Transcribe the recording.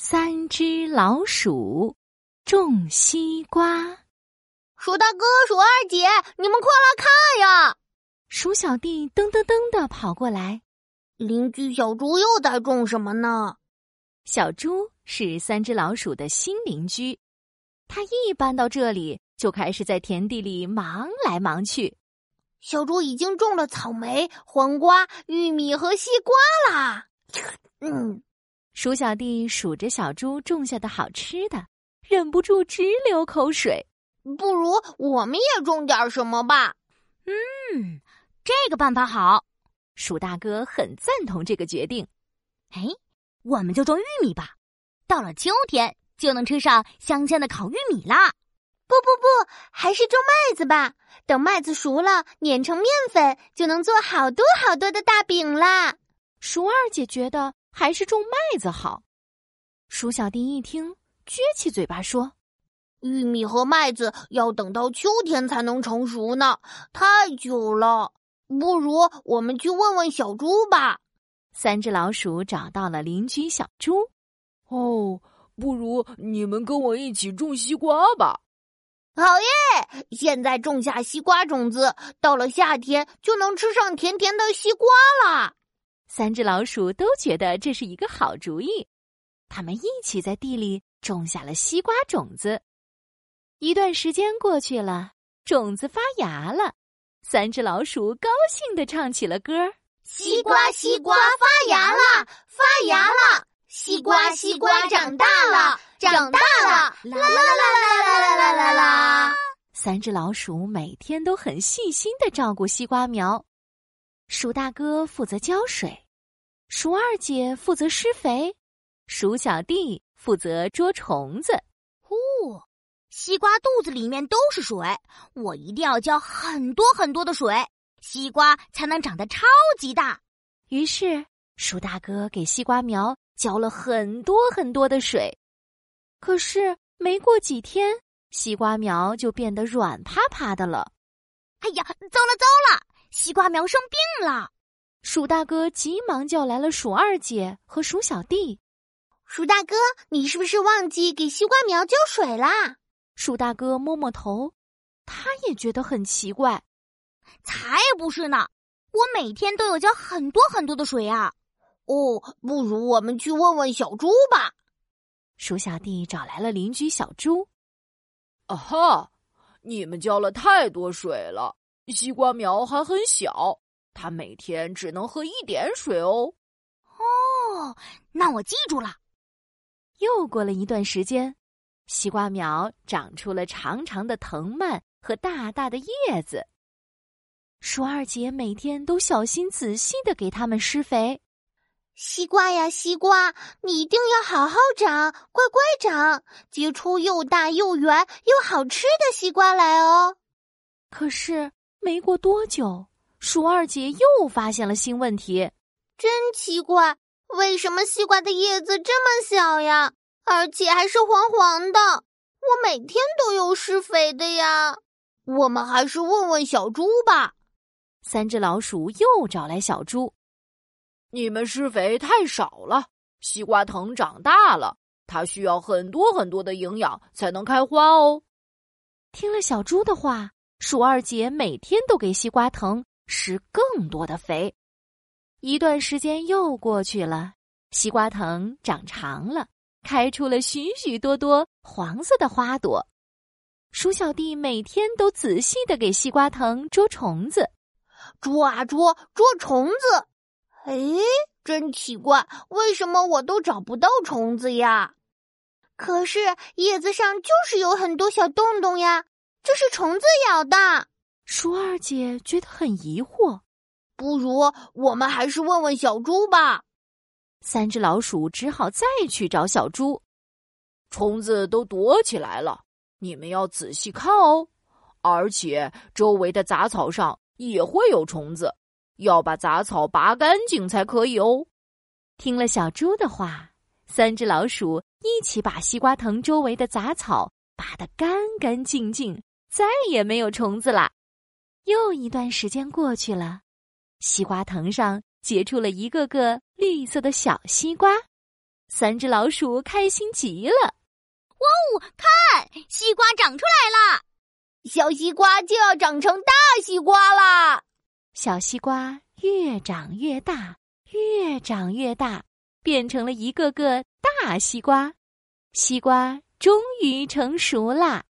三只老鼠种西瓜。鼠大哥、鼠二姐，你们快来看呀！鼠小弟噔噔噔的跑过来。邻居小猪又在种什么呢？小猪是三只老鼠的新邻居，他一搬到这里，就开始在田地里忙来忙去。小猪已经种了草莓、黄瓜、玉米和西瓜啦。嗯。鼠小弟数着小猪种下的好吃的，忍不住直流口水。不如我们也种点什么吧？嗯，这个办法好。鼠大哥很赞同这个决定。哎，我们就种玉米吧。到了秋天就能吃上香香的烤玉米啦。不不不，还是种麦子吧。等麦子熟了，碾成面粉，就能做好多好多的大饼啦。鼠二姐觉得。还是种麦子好。鼠小弟一听，撅起嘴巴说：“玉米和麦子要等到秋天才能成熟呢，太久了。不如我们去问问小猪吧。”三只老鼠找到了邻居小猪。哦，不如你们跟我一起种西瓜吧。好耶！现在种下西瓜种子，到了夏天就能吃上甜甜的西瓜啦。三只老鼠都觉得这是一个好主意，他们一起在地里种下了西瓜种子。一段时间过去了，种子发芽了，三只老鼠高兴地唱起了歌：“西瓜，西瓜发芽了，发芽了！西瓜，西瓜长大了，长大了！”啦啦啦啦啦啦啦啦啦！三只老鼠每天都很细心地照顾西瓜苗。鼠大哥负责浇水，鼠二姐负责施肥，鼠小弟负责捉虫子。呼，西瓜肚子里面都是水，我一定要浇很多很多的水，西瓜才能长得超级大。于是，鼠大哥给西瓜苗浇了很多很多的水。可是，没过几天，西瓜苗就变得软趴趴的了。哎呀，糟了糟了！西瓜苗生病了，鼠大哥急忙叫来了鼠二姐和鼠小弟。鼠大哥，你是不是忘记给西瓜苗浇水啦？鼠大哥摸摸头，他也觉得很奇怪。才不是呢，我每天都有浇很多很多的水啊。哦，不如我们去问问小猪吧。鼠小弟找来了邻居小猪。啊哈，你们浇了太多水了。西瓜苗还很小，它每天只能喝一点水哦。哦，那我记住了。又过了一段时间，西瓜苗长出了长长的藤蔓和大大的叶子。鼠二姐每天都小心仔细的给它们施肥。西瓜呀，西瓜，你一定要好好长，乖乖长，结出又大又圆又好吃的西瓜来哦。可是。没过多久，鼠二姐又发现了新问题。真奇怪，为什么西瓜的叶子这么小呀？而且还是黄黄的。我每天都有施肥的呀。我们还是问问小猪吧。三只老鼠又找来小猪。你们施肥太少了，西瓜藤长大了，它需要很多很多的营养才能开花哦。听了小猪的话。鼠二姐每天都给西瓜藤施更多的肥，一段时间又过去了，西瓜藤长长了，开出了许许多多黄色的花朵。鼠小弟每天都仔细的给西瓜藤捉虫子，捉啊捉，捉虫子。哎，真奇怪，为什么我都找不到虫子呀？可是叶子上就是有很多小洞洞呀。这是虫子咬的，鼠二姐觉得很疑惑。不如我们还是问问小猪吧。三只老鼠只好再去找小猪。虫子都躲起来了，你们要仔细看哦。而且周围的杂草上也会有虫子，要把杂草拔干净才可以哦。听了小猪的话，三只老鼠一起把西瓜藤周围的杂草拔得干干净净。再也没有虫子啦。又一段时间过去了，西瓜藤上结出了一个个绿色的小西瓜。三只老鼠开心极了。哇哦，看，西瓜长出来了！小西瓜就要长成大西瓜啦！小西瓜越长越大，越长越大，变成了一个个大西瓜。西瓜终于成熟啦！